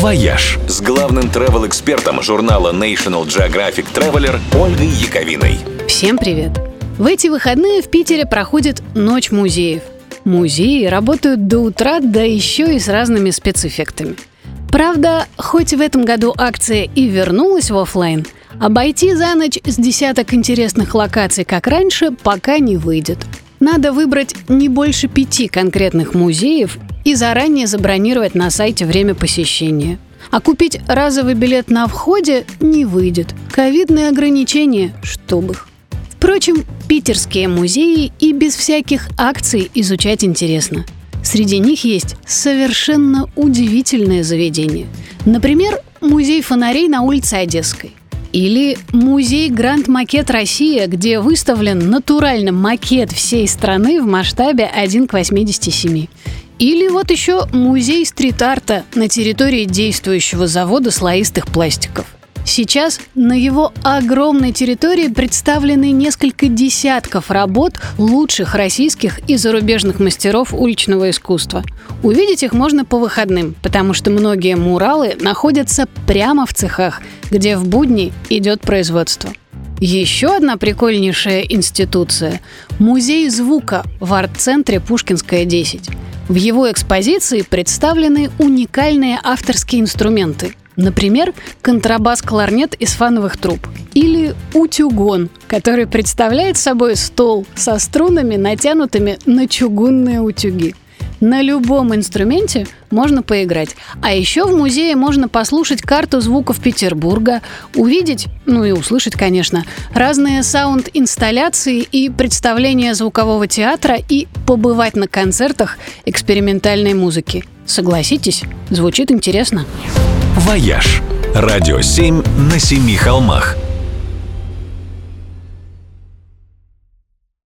«Вояж» с главным travel -экспертом журнала National Geographic Traveler Ольгой Яковиной. Всем привет! В эти выходные в Питере проходит Ночь музеев. Музеи работают до утра, да еще и с разными спецэффектами. Правда, хоть в этом году акция и вернулась в офлайн, обойти за ночь с десяток интересных локаций, как раньше, пока не выйдет. Надо выбрать не больше пяти конкретных музеев и заранее забронировать на сайте время посещения. А купить разовый билет на входе не выйдет. Ковидные ограничения, чтобы их. Впрочем, питерские музеи и без всяких акций изучать интересно. Среди них есть совершенно удивительное заведение. Например, музей фонарей на улице Одесской. Или музей Гранд Макет Россия, где выставлен натуральный макет всей страны в масштабе 1 к 87. Или вот еще музей стрит-арта на территории действующего завода слоистых пластиков. Сейчас на его огромной территории представлены несколько десятков работ лучших российских и зарубежных мастеров уличного искусства. Увидеть их можно по выходным, потому что многие муралы находятся прямо в цехах, где в будни идет производство. Еще одна прикольнейшая институция – Музей звука в арт-центре Пушкинская 10. В его экспозиции представлены уникальные авторские инструменты. Например, контрабас-кларнет из фановых труб. Или утюгон, который представляет собой стол со струнами, натянутыми на чугунные утюги. На любом инструменте можно поиграть. А еще в музее можно послушать карту звуков Петербурга, увидеть, ну и услышать, конечно, разные саунд-инсталляции и представления звукового театра и побывать на концертах экспериментальной музыки. Согласитесь, звучит интересно. «Вояж» – радио 7 на семи холмах –